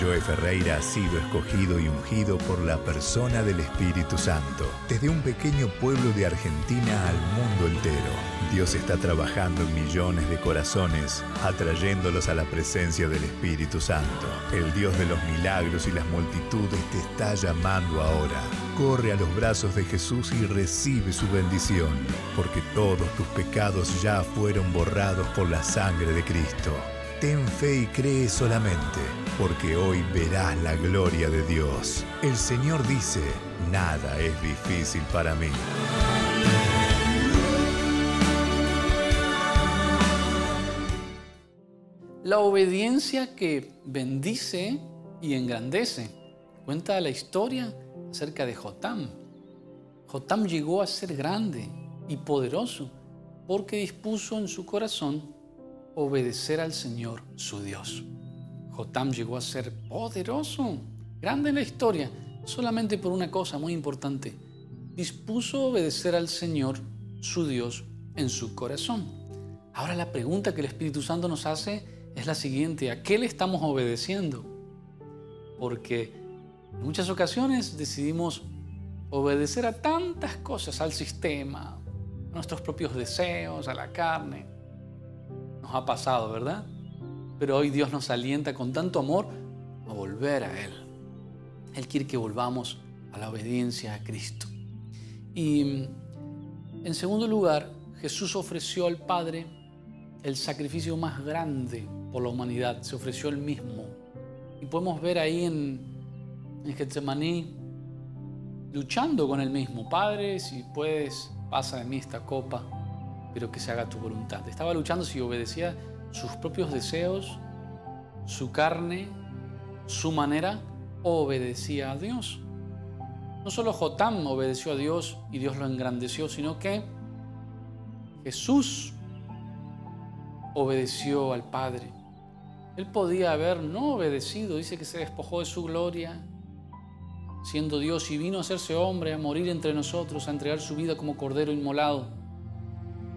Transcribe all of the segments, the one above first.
Joe Ferreira ha sido escogido y ungido por la persona del Espíritu Santo. Desde un pequeño pueblo de Argentina al mundo entero, Dios está trabajando en millones de corazones, atrayéndolos a la presencia del Espíritu Santo. El Dios de los milagros y las multitudes te está llamando ahora. Corre a los brazos de Jesús y recibe su bendición, porque todos tus pecados ya fueron borrados por la sangre de Cristo. Ten fe y cree solamente, porque hoy verás la gloria de Dios. El Señor dice, nada es difícil para mí. La obediencia que bendice y engrandece. Cuenta la historia acerca de Jotam. Jotam llegó a ser grande y poderoso porque dispuso en su corazón obedecer al Señor su Dios. Jotam llegó a ser poderoso, grande en la historia, solamente por una cosa muy importante. Dispuso obedecer al Señor su Dios en su corazón. Ahora la pregunta que el Espíritu Santo nos hace es la siguiente, ¿a qué le estamos obedeciendo? Porque en muchas ocasiones decidimos obedecer a tantas cosas, al sistema, a nuestros propios deseos, a la carne nos ha pasado, ¿verdad? Pero hoy Dios nos alienta con tanto amor a volver a Él. Él quiere que volvamos a la obediencia a Cristo. Y en segundo lugar, Jesús ofreció al Padre el sacrificio más grande por la humanidad. Se ofreció Él mismo. Y podemos ver ahí en, en Getsemaní luchando con Él mismo. Padre, si puedes, pasa de mí esta copa pero que se haga tu voluntad. Estaba luchando si obedecía sus propios deseos, su carne, su manera, o obedecía a Dios. No solo Jotam obedeció a Dios y Dios lo engrandeció, sino que Jesús obedeció al Padre. Él podía haber no obedecido, dice que se despojó de su gloria, siendo Dios y vino a hacerse hombre, a morir entre nosotros, a entregar su vida como cordero inmolado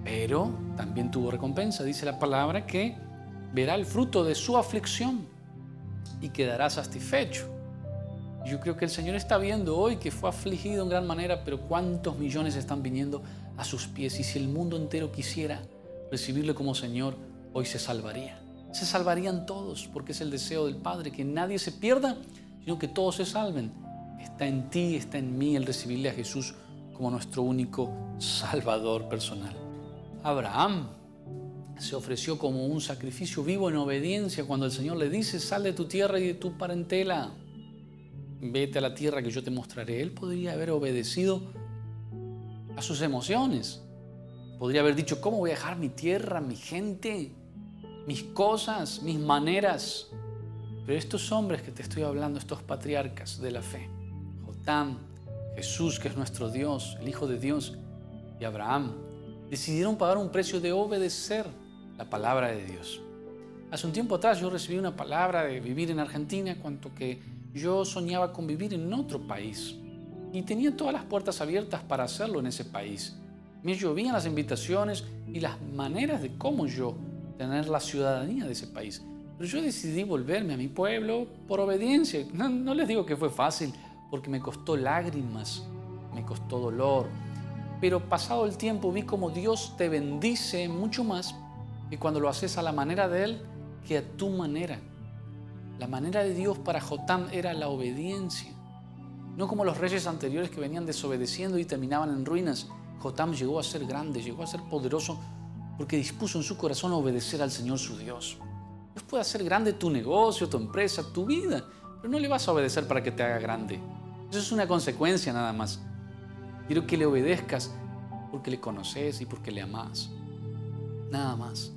pero también tuvo recompensa. Dice la palabra que verá el fruto de su aflicción y quedará satisfecho. Yo creo que el Señor está viendo hoy que fue afligido en gran manera, pero cuántos millones están viniendo a sus pies. Y si el mundo entero quisiera recibirle como Señor, hoy se salvaría. Se salvarían todos, porque es el deseo del Padre, que nadie se pierda, sino que todos se salven. Está en ti, está en mí el recibirle a Jesús como nuestro único Salvador personal. Abraham se ofreció como un sacrificio vivo en obediencia cuando el Señor le dice, sal de tu tierra y de tu parentela, vete a la tierra que yo te mostraré. Él podría haber obedecido a sus emociones. Podría haber dicho, ¿cómo voy a dejar mi tierra, mi gente, mis cosas, mis maneras? Pero estos hombres que te estoy hablando, estos patriarcas de la fe, Jotam, Jesús que es nuestro Dios, el Hijo de Dios, y Abraham, decidieron pagar un precio de obedecer la palabra de Dios. Hace un tiempo atrás yo recibí una palabra de vivir en Argentina, cuanto que yo soñaba con vivir en otro país y tenía todas las puertas abiertas para hacerlo en ese país. Me llovían las invitaciones y las maneras de cómo yo tener la ciudadanía de ese país. Pero yo decidí volverme a mi pueblo por obediencia. No, no les digo que fue fácil, porque me costó lágrimas, me costó dolor, pero pasado el tiempo vi como Dios te bendice mucho más que cuando lo haces a la manera de Él que a tu manera. La manera de Dios para Jotam era la obediencia. No como los reyes anteriores que venían desobedeciendo y terminaban en ruinas. Jotam llegó a ser grande, llegó a ser poderoso porque dispuso en su corazón a obedecer al Señor su Dios. Dios puede hacer grande tu negocio, tu empresa, tu vida, pero no le vas a obedecer para que te haga grande. Eso es una consecuencia nada más. Quiero que le obedezcas porque le conoces y porque le amas. Nada más.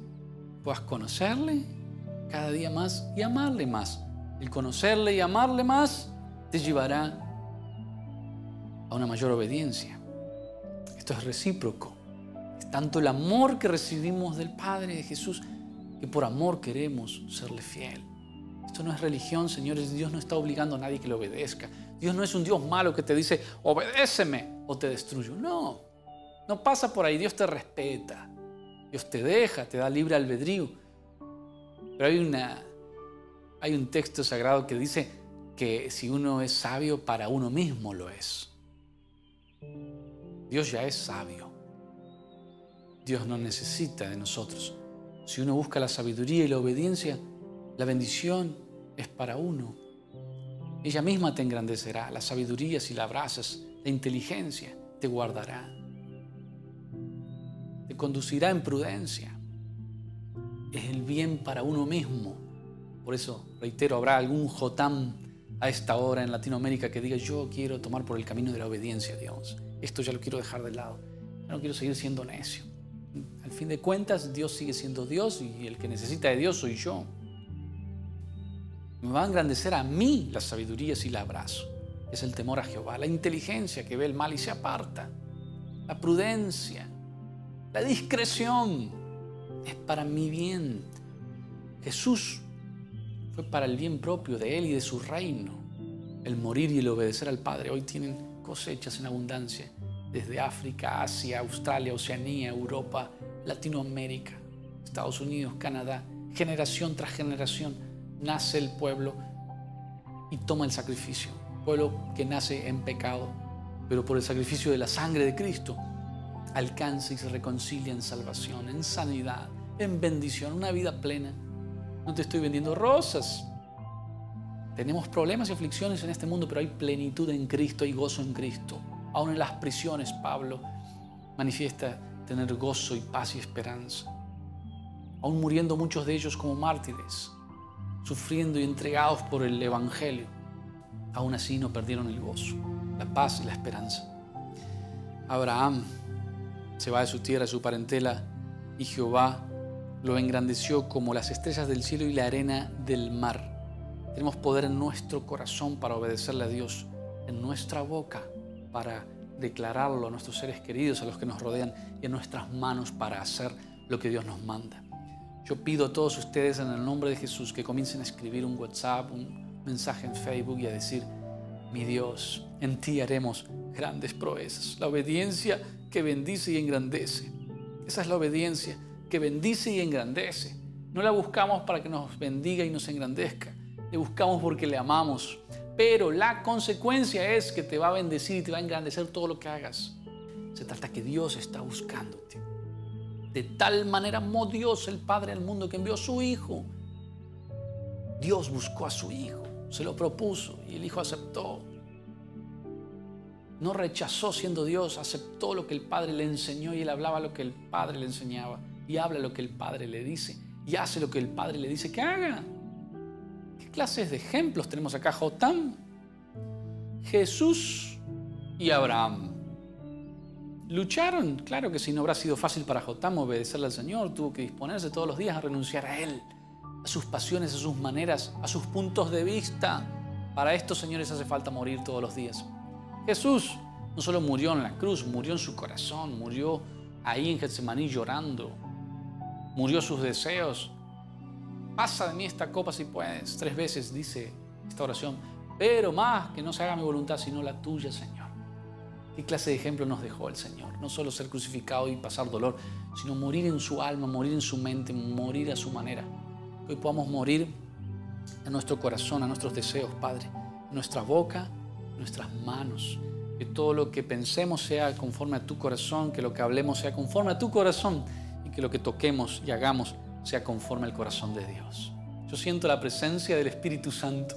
Puedas conocerle cada día más y amarle más. El conocerle y amarle más te llevará a una mayor obediencia. Esto es recíproco. Es tanto el amor que recibimos del Padre de Jesús que por amor queremos serle fiel. Esto no es religión, señores. Dios no está obligando a nadie que le obedezca. Dios no es un Dios malo que te dice, obedéceme te destruyo. No, no pasa por ahí. Dios te respeta. Dios te deja, te da libre albedrío. Pero hay una, Hay un texto sagrado que dice que si uno es sabio, para uno mismo lo es. Dios ya es sabio. Dios no necesita de nosotros. Si uno busca la sabiduría y la obediencia, la bendición es para uno. Ella misma te engrandecerá, la sabiduría si la abrazas, la inteligencia te guardará, te conducirá en prudencia. Es el bien para uno mismo. Por eso, reitero, habrá algún Jotam a esta hora en Latinoamérica que diga, yo quiero tomar por el camino de la obediencia, Dios. Esto ya lo quiero dejar de lado. Ya no quiero seguir siendo necio. Al fin de cuentas, Dios sigue siendo Dios y el que necesita de Dios soy yo. Me va a engrandecer a mí la sabiduría si la abrazo. Es el temor a Jehová, la inteligencia que ve el mal y se aparta, la prudencia, la discreción. Es para mi bien. Jesús fue para el bien propio de Él y de su reino. El morir y el obedecer al Padre hoy tienen cosechas en abundancia desde África, Asia, Australia, Oceanía, Europa, Latinoamérica, Estados Unidos, Canadá, generación tras generación nace el pueblo y toma el sacrificio. Pueblo que nace en pecado, pero por el sacrificio de la sangre de Cristo alcanza y se reconcilia en salvación, en sanidad, en bendición, una vida plena. No te estoy vendiendo rosas. Tenemos problemas y aflicciones en este mundo, pero hay plenitud en Cristo, y gozo en Cristo. Aún en las prisiones, Pablo manifiesta tener gozo y paz y esperanza. Aún muriendo muchos de ellos como mártires, sufriendo y entregados por el Evangelio, aún así no perdieron el gozo, la paz y la esperanza. Abraham se va de su tierra, de su parentela, y Jehová lo engrandeció como las estrellas del cielo y la arena del mar. Tenemos poder en nuestro corazón para obedecerle a Dios, en nuestra boca para declararlo a nuestros seres queridos, a los que nos rodean, y en nuestras manos para hacer lo que Dios nos manda. Yo pido a todos ustedes en el nombre de Jesús que comiencen a escribir un WhatsApp, un mensaje en Facebook y a decir, mi Dios, en ti haremos grandes proezas. La obediencia que bendice y engrandece. Esa es la obediencia que bendice y engrandece. No la buscamos para que nos bendiga y nos engrandezca. Le buscamos porque le amamos. Pero la consecuencia es que te va a bendecir y te va a engrandecer todo lo que hagas. Se trata que Dios está buscándote. De tal manera amó Dios el Padre al mundo que envió a su Hijo. Dios buscó a su Hijo, se lo propuso y el Hijo aceptó. No rechazó siendo Dios, aceptó lo que el Padre le enseñó y él hablaba lo que el Padre le enseñaba y habla lo que el Padre le dice y hace lo que el Padre le dice que haga. ¿Qué clases de ejemplos tenemos acá? Jotam, Jesús y Abraham. Lucharon, claro que si no habrá sido fácil para Jotam obedecerle al Señor, tuvo que disponerse todos los días a renunciar a Él, a sus pasiones, a sus maneras, a sus puntos de vista. Para estos señores hace falta morir todos los días. Jesús no solo murió en la cruz, murió en su corazón, murió ahí en Getsemaní llorando, murió sus deseos. Pasa de mí esta copa si puedes. Tres veces dice esta oración, pero más que no se haga mi voluntad sino la tuya, Señor. ¿Qué clase de ejemplo nos dejó el Señor? No solo ser crucificado y pasar dolor, sino morir en su alma, morir en su mente, morir a su manera. Hoy podamos morir en nuestro corazón, a nuestros deseos, Padre, nuestra boca, nuestras manos. Que todo lo que pensemos sea conforme a tu corazón, que lo que hablemos sea conforme a tu corazón y que lo que toquemos y hagamos sea conforme al corazón de Dios. Yo siento la presencia del Espíritu Santo.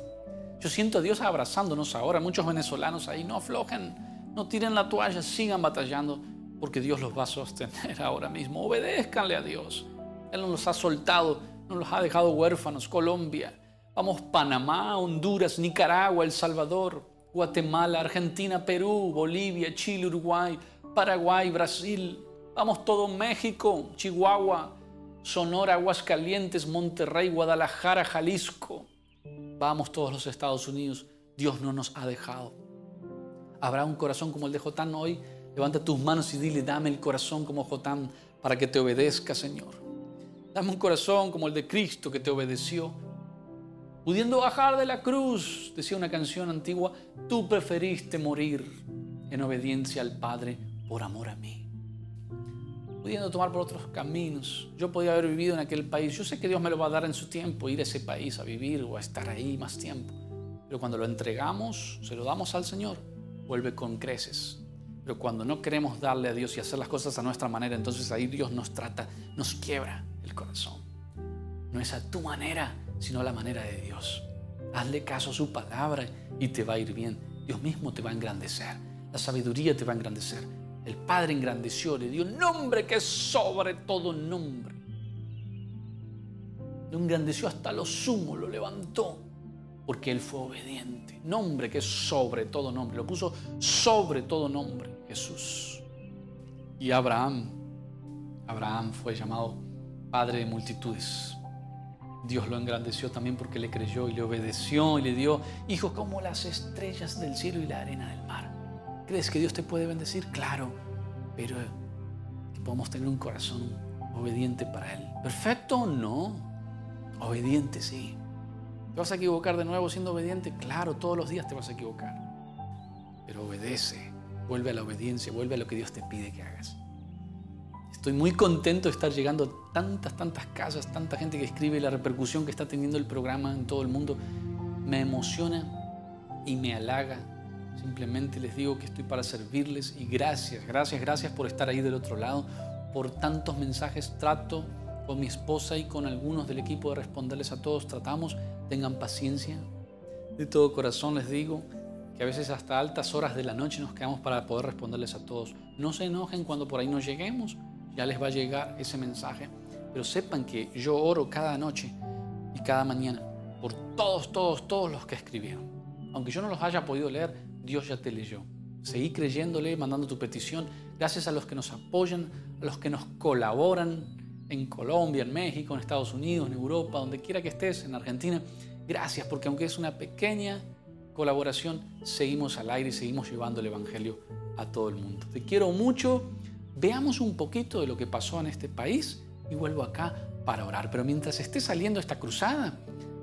Yo siento a Dios abrazándonos ahora. Muchos venezolanos ahí no aflojen no tiren la toalla, sigan batallando, porque Dios los va a sostener ahora mismo. Obedézcanle a Dios. Él nos ha soltado, nos los ha dejado huérfanos. Colombia, vamos Panamá, Honduras, Nicaragua, El Salvador, Guatemala, Argentina, Perú, Bolivia, Chile, Uruguay, Paraguay, Brasil. Vamos todo México, Chihuahua, Sonora, Aguascalientes, Monterrey, Guadalajara, Jalisco. Vamos todos los Estados Unidos. Dios no nos ha dejado. ¿Habrá un corazón como el de Jotán hoy? Levanta tus manos y dile, dame el corazón como Jotán para que te obedezca, Señor. Dame un corazón como el de Cristo que te obedeció. Pudiendo bajar de la cruz, decía una canción antigua, tú preferiste morir en obediencia al Padre por amor a mí. pudiendo tomar por otros caminos. Yo podía haber vivido en aquel país. Yo sé que Dios me lo va a dar en su tiempo, ir a ese país a vivir o a estar ahí más tiempo. Pero cuando lo entregamos, se lo damos al Señor, vuelve con creces. Pero cuando no queremos darle a Dios y hacer las cosas a nuestra manera, entonces ahí Dios nos trata, nos quiebra el corazón. No es a tu manera, sino a la manera de Dios. Hazle caso a su palabra y te va a ir bien. Dios mismo te va a engrandecer. La sabiduría te va a engrandecer. El Padre engrandeció, le dio un nombre que es sobre todo nombre. Lo engrandeció hasta lo sumo, lo levantó porque él fue obediente. Nombre que es sobre todo nombre. Lo puso sobre todo nombre, Jesús. Y Abraham, Abraham fue llamado padre de multitudes. Dios lo engrandeció también porque le creyó y le obedeció y le dio hijos como las estrellas del cielo y la arena del mar. ¿Crees que Dios te puede bendecir? Claro, pero que podemos tener un corazón obediente para Él. ¿Perfecto? No. Obediente, sí. ¿Te vas a equivocar de nuevo siendo obediente? Claro, todos los días te vas a equivocar. Pero obedece, vuelve a la obediencia, vuelve a lo que Dios te pide que hagas. Estoy muy contento de estar llegando a tantas, tantas casas, tanta gente que escribe la repercusión que está teniendo el programa en todo el mundo. Me emociona y me halaga. Simplemente les digo que estoy para servirles y gracias, gracias, gracias por estar ahí del otro lado, por tantos mensajes. Trato con mi esposa y con algunos del equipo de responderles a todos. Tratamos tengan paciencia. De todo corazón les digo que a veces hasta altas horas de la noche nos quedamos para poder responderles a todos. No se enojen cuando por ahí no lleguemos, ya les va a llegar ese mensaje. Pero sepan que yo oro cada noche y cada mañana por todos, todos, todos los que escribieron. Aunque yo no los haya podido leer, Dios ya te leyó. Seguí creyéndole, mandando tu petición. Gracias a los que nos apoyan, a los que nos colaboran, en Colombia, en México, en Estados Unidos, en Europa, donde quiera que estés, en Argentina. Gracias, porque aunque es una pequeña colaboración, seguimos al aire y seguimos llevando el Evangelio a todo el mundo. Te quiero mucho. Veamos un poquito de lo que pasó en este país y vuelvo acá para orar. Pero mientras esté saliendo esta cruzada,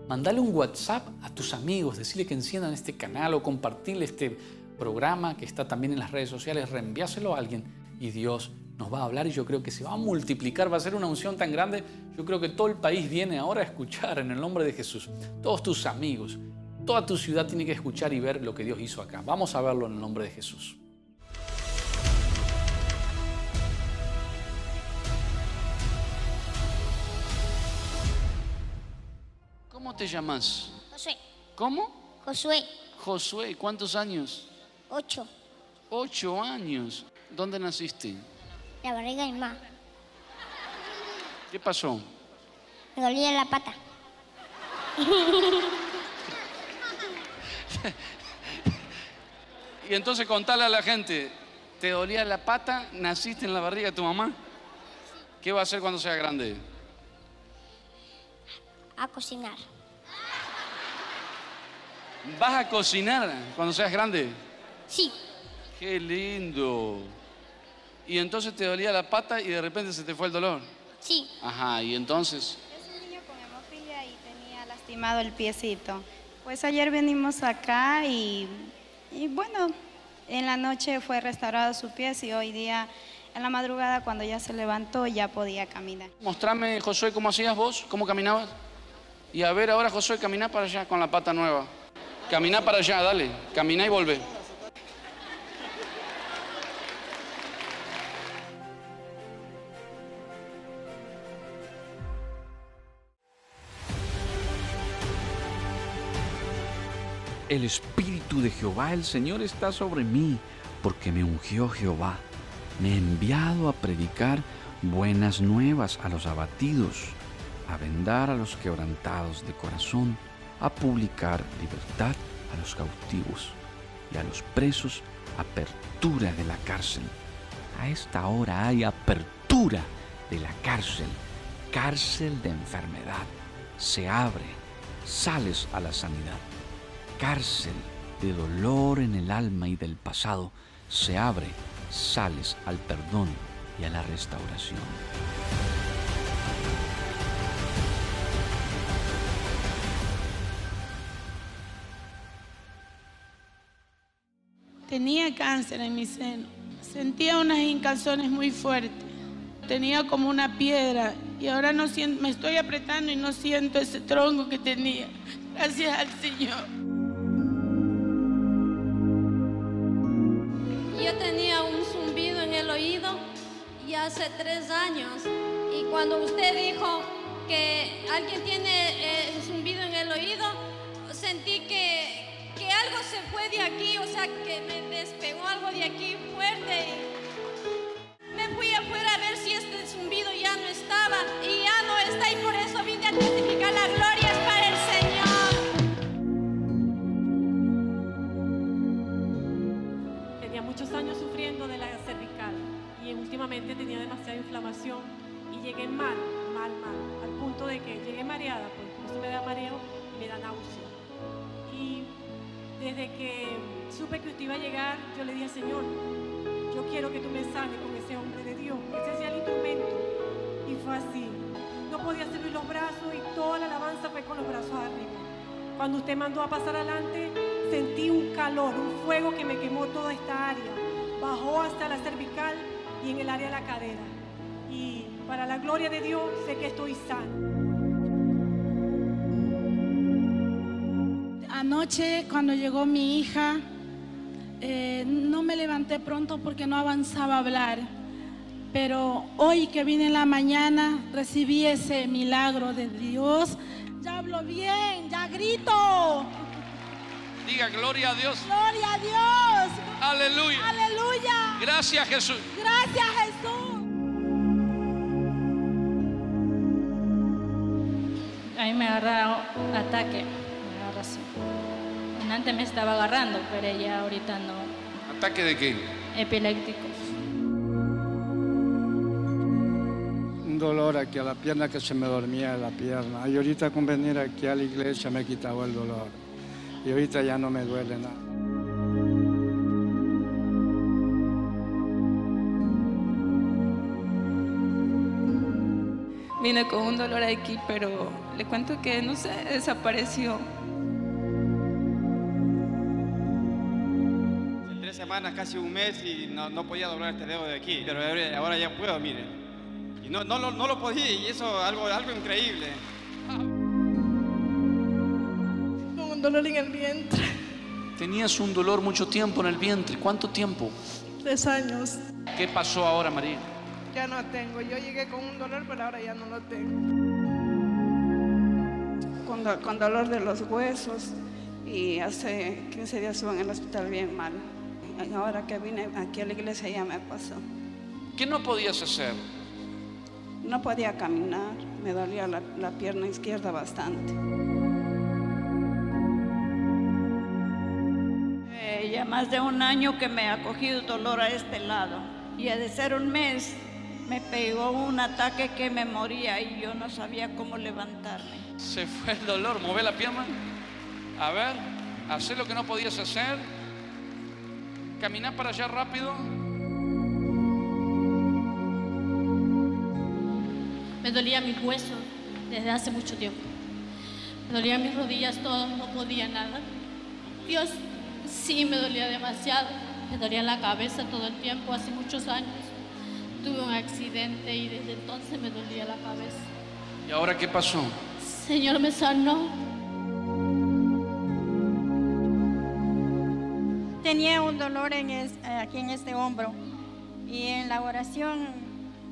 mandale un WhatsApp a tus amigos, decirle que enciendan este canal o compartirle este programa que está también en las redes sociales, reenviáselo a alguien y Dios nos va a hablar y yo creo que se va a multiplicar, va a ser una unción tan grande. Yo creo que todo el país viene ahora a escuchar en el nombre de Jesús. Todos tus amigos, toda tu ciudad tiene que escuchar y ver lo que Dios hizo acá. Vamos a verlo en el nombre de Jesús. ¿Cómo te llamas? Josué. ¿Cómo? Josué. Josué, ¿cuántos años? Ocho. Ocho años. ¿Dónde naciste? La barriga de mi mamá. ¿Qué pasó? Me dolía la pata. Y entonces contale a la gente, ¿te dolía la pata? ¿Naciste en la barriga de tu mamá? ¿Qué va a hacer cuando sea grande? A cocinar. ¿Vas a cocinar cuando seas grande? Sí. Qué lindo. Y entonces te dolía la pata y de repente se te fue el dolor. Sí. Ajá, y entonces... Es un niño con hemofilia y tenía lastimado el piecito. Pues ayer venimos acá y, y bueno, en la noche fue restaurado su pie y hoy día, en la madrugada, cuando ya se levantó, ya podía caminar. Mostrame, Josué, cómo hacías vos, cómo caminabas. Y a ver ahora, Josué, camina para allá con la pata nueva. Camina para allá, dale. Camina y vuelve. El Espíritu de Jehová, el Señor, está sobre mí, porque me ungió Jehová. Me ha enviado a predicar buenas nuevas a los abatidos, a vendar a los quebrantados de corazón, a publicar libertad a los cautivos y a los presos apertura de la cárcel. A esta hora hay apertura de la cárcel, cárcel de enfermedad. Se abre, sales a la sanidad cárcel de dolor en el alma y del pasado se abre, sales al perdón y a la restauración. Tenía cáncer en mi seno. Sentía unas hincazones muy fuertes. tenía como una piedra y ahora no siento, me estoy apretando y no siento ese tronco que tenía. Gracias al Señor. Hace tres años. Y cuando usted dijo que alguien tiene eh, zumbido en el oído, sentí que, que algo se fue de aquí, o sea, que me despegó algo de aquí fuerte. Me fui afuera a ver si este zumbido ya no estaba y ya no está y por mal, mal, mal, al punto de que llegué mareada, pues eso me da mareo y me da náusea. Y desde que supe que usted iba a llegar, yo le dije, Señor, yo quiero que tú me sanes con ese hombre de Dios. Ese sea el instrumento. Y fue así. No podía servir los brazos y toda la alabanza fue con los brazos arriba. Cuando usted mandó a pasar adelante, sentí un calor, un fuego que me quemó toda esta área. Bajó hasta la cervical y en el área de la cadera. Para la gloria de Dios sé que estoy sano. Anoche cuando llegó mi hija, eh, no me levanté pronto porque no avanzaba a hablar. Pero hoy que vine en la mañana, recibí ese milagro de Dios. Ya hablo bien, ya grito. Diga gloria a Dios. Gloria a Dios. Aleluya. Aleluya. Gracias Jesús. Gracias Jesús. Me agarra ataque, me agarra así. Antes me estaba agarrando, pero ya ahorita no. ¿Ataque de qué? Epilépticos. Un dolor aquí a la pierna que se me dormía la pierna. Y ahorita con venir aquí a la iglesia me quitaba el dolor. Y ahorita ya no me duele nada. Vine con un dolor aquí, pero le cuento que no sé, desapareció. Tres semanas, casi un mes y no, no podía doblar este dedo de aquí, pero ahora- ya puedo, mire. Y no, no, lo- no lo podía y eso algo, algo increíble. Con un dolor en el vientre. Tenías un dolor mucho tiempo en el vientre. ¿Cuánto tiempo? Tres años. ¿Qué pasó ahora, María? Ya no tengo. Yo llegué con un dolor, pero ahora ya no lo tengo. con, do- con dolor de los huesos y hace 15 días estuve en el hospital bien mal. Ahora que vine aquí a la iglesia ya me pasó. ¿Qué no podías hacer? No podía caminar, me dolía la, la pierna izquierda bastante. Eh, ya más de un año que me ha cogido dolor a este lado. Y de ser un mes me pegó un ataque que me moría y yo no sabía cómo levantarme. Se fue el dolor. Move la pierna. A ver, hacer lo que no podías hacer. Caminar para allá rápido. Me dolían mis huesos desde hace mucho tiempo. Me dolían mis rodillas todas, no podía nada. Dios, sí me dolía demasiado. Me dolía la cabeza todo el tiempo, hace muchos años. Tuve un accidente y desde entonces me dolía la cabeza. ¿Y ahora qué pasó? Señor me sanó. Tenía un dolor en es- eh, aquí en este hombro y en la oración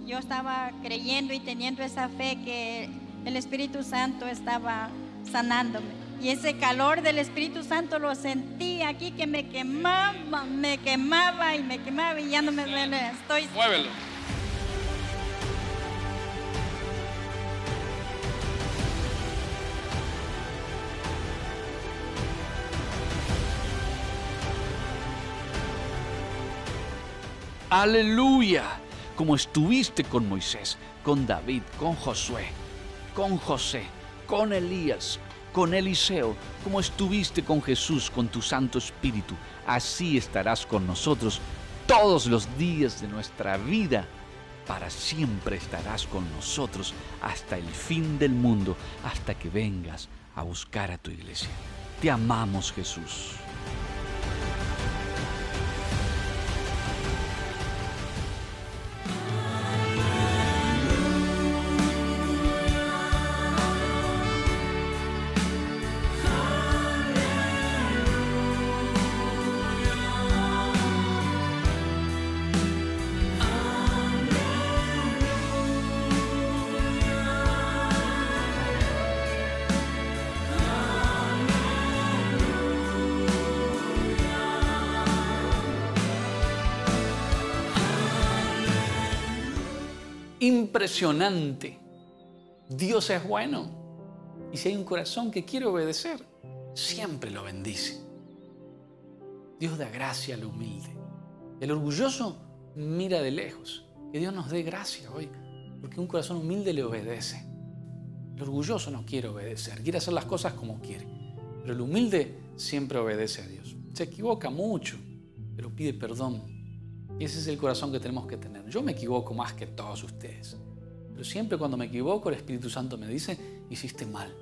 yo estaba creyendo y teniendo esa fe que el Espíritu Santo estaba sanándome. Y ese calor del Espíritu Santo lo sentí aquí que me quemaba, me quemaba y me quemaba y ya no me duele. Estoy Muévelo. Aleluya. Como estuviste con Moisés, con David, con Josué, con José, con Elías, con Eliseo, como estuviste con Jesús, con tu Santo Espíritu, así estarás con nosotros todos los días de nuestra vida. Para siempre estarás con nosotros hasta el fin del mundo, hasta que vengas a buscar a tu iglesia. Te amamos Jesús. Impresionante. Dios es bueno. Y si hay un corazón que quiere obedecer, siempre lo bendice. Dios da gracia al humilde. El orgulloso mira de lejos. Que Dios nos dé gracia hoy, porque un corazón humilde le obedece. El orgulloso no quiere obedecer, quiere hacer las cosas como quiere. Pero el humilde siempre obedece a Dios. Se equivoca mucho, pero pide perdón. Ese es el corazón que tenemos que tener. Yo me equivoco más que todos ustedes. Pero siempre cuando me equivoco, el Espíritu Santo me dice, hiciste mal.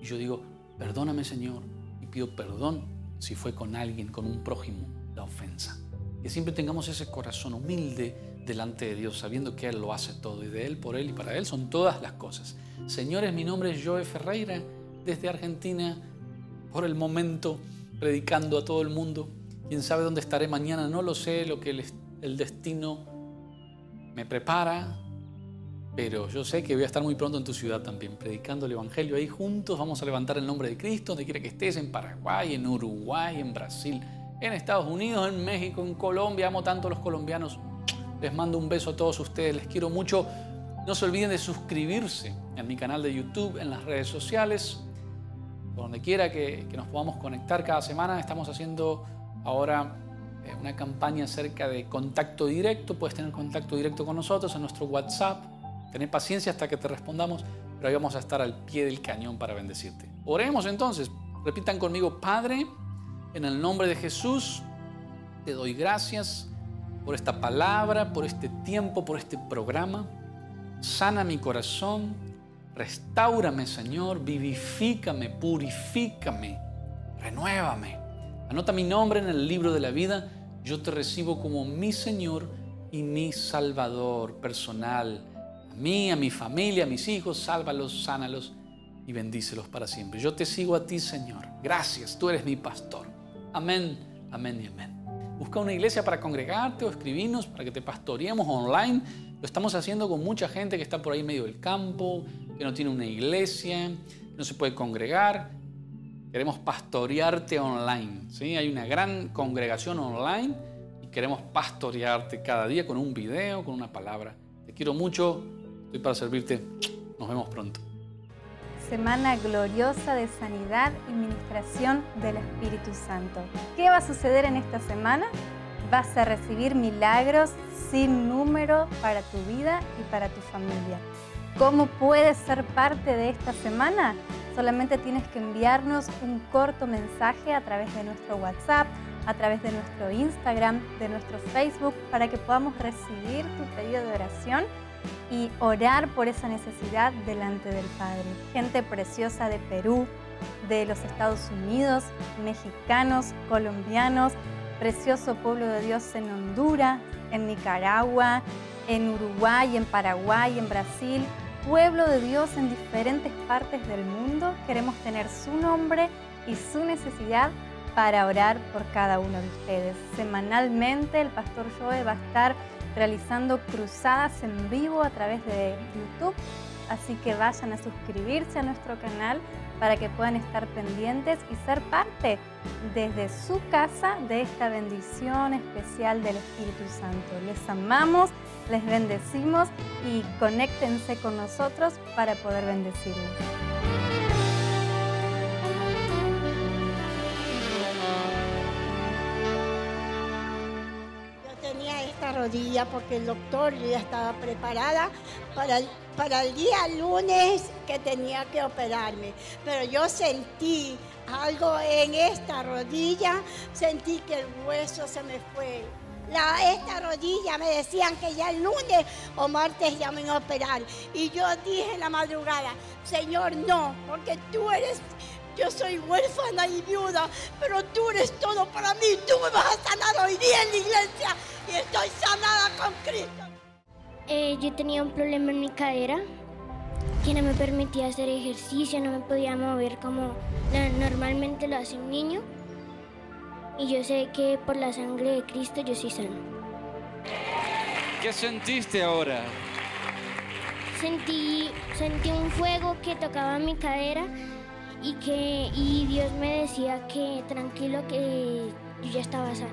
Y yo digo, perdóname Señor. Y pido perdón si fue con alguien, con un prójimo, la ofensa. Que siempre tengamos ese corazón humilde delante de Dios, sabiendo que Él lo hace todo y de Él, por Él y para Él son todas las cosas. Señores, mi nombre es Joe Ferreira, desde Argentina, por el momento, predicando a todo el mundo. Quién sabe dónde estaré mañana, no lo sé, lo que el, el destino me prepara, pero yo sé que voy a estar muy pronto en tu ciudad también, predicando el Evangelio ahí juntos. Vamos a levantar el nombre de Cristo, donde quiera que estés, en Paraguay, en Uruguay, en Brasil, en Estados Unidos, en México, en Colombia. Amo tanto a los colombianos. Les mando un beso a todos ustedes, les quiero mucho. No se olviden de suscribirse en mi canal de YouTube, en las redes sociales, donde quiera que, nos podamos conectar cada semana. Estamos haciendo ahora una campaña acerca de contacto directo. Puedes tener contacto directo con nosotros en nuestro WhatsApp. Tener paciencia hasta que te respondamos, pero ahí vamos a estar al pie del cañón para bendecirte. Oremos entonces. Repitan conmigo, Padre, en el nombre de Jesús, te doy gracias por esta palabra, por este tiempo, por este programa. Sana mi corazón, restaurame Señor, vivifícame, purifícame, renuévame. Anota mi nombre en el libro de la vida. Yo te recibo como mi Señor y mi Salvador personal. A mí, a mi familia, a mis hijos, sálvalos, sánalos y bendícelos para siempre. Yo te sigo a ti, Señor. Gracias, tú eres mi pastor. Amén, amén y amén. Busca una iglesia para congregarte o escribirnos para que te pastoreemos online. Lo estamos haciendo con mucha gente que está por ahí en medio del campo, que no tiene una iglesia, que no se puede congregar. Queremos pastorearte online. ¿sí? Hay una gran congregación online y queremos pastorearte cada día con un video, con una palabra. Te quiero mucho, estoy para servirte. Nos vemos pronto semana gloriosa de sanidad y ministración del Espíritu Santo. ¿Qué va a suceder en esta semana? Vas a recibir milagros sin número para tu vida y para tu familia. ¿Cómo puedes ser parte de esta semana? Solamente tienes que enviarnos un corto mensaje a través de nuestro WhatsApp, a través de nuestro Instagram, de nuestro Facebook, para que podamos recibir tu pedido de oración y orar por esa necesidad delante del Padre. Gente preciosa de Perú, de los Estados Unidos, mexicanos, colombianos, precioso pueblo de Dios en Honduras, en Nicaragua, en Uruguay, en Paraguay, en Brasil, pueblo de Dios en diferentes partes del mundo. Queremos tener su nombre y su necesidad para orar por cada uno de ustedes. Semanalmente el pastor Joe va a estar realizando cruzadas en vivo a través de YouTube, así que vayan a suscribirse a nuestro canal para que puedan estar pendientes y ser parte desde su casa de esta bendición especial del Espíritu Santo. Les amamos, les bendecimos y conéctense con nosotros para poder bendecirlos. rodilla porque el doctor ya estaba preparada para el, para el día lunes que tenía que operarme. Pero yo sentí algo en esta rodilla, sentí que el hueso se me fue. La, esta rodilla me decían que ya el lunes o martes ya me iban a operar. Y yo dije en la madrugada, Señor, no, porque tú eres yo soy huérfana y viuda, pero tú eres todo para mí. Tú me vas a sanar hoy día en la iglesia y estoy sanada con Cristo. Eh, yo tenía un problema en mi cadera que no me permitía hacer ejercicio, no me podía mover como normalmente lo hace un niño. Y yo sé que por la sangre de Cristo yo soy sano. ¿Qué sentiste ahora? Sentí, sentí un fuego que tocaba mi cadera y que y Dios me decía que tranquilo que yo ya estaba sano.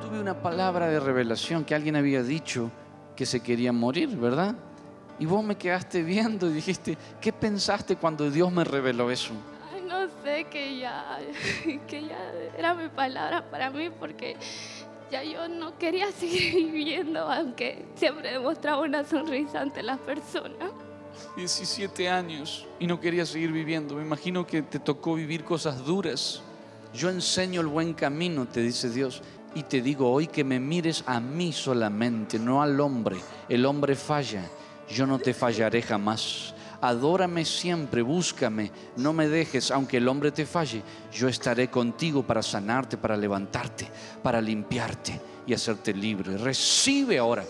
Tuve una palabra de revelación que alguien había dicho que se querían morir, ¿verdad? Y vos me quedaste viendo y dijiste, ¿qué pensaste cuando Dios me reveló eso? No sé, que ya, que ya era mi palabra para mí porque ya yo no quería seguir viviendo, aunque siempre demostraba una sonrisa ante las personas. 17 años y no quería seguir viviendo. Me imagino que te tocó vivir cosas duras. Yo enseño el buen camino, te dice Dios. Y te digo hoy que me mires a mí solamente, no al hombre. El hombre falla, yo no te fallaré jamás. Adórame siempre, búscame, no me dejes, aunque el hombre te falle. Yo estaré contigo para sanarte, para levantarte, para limpiarte y hacerte libre. Recibe ahora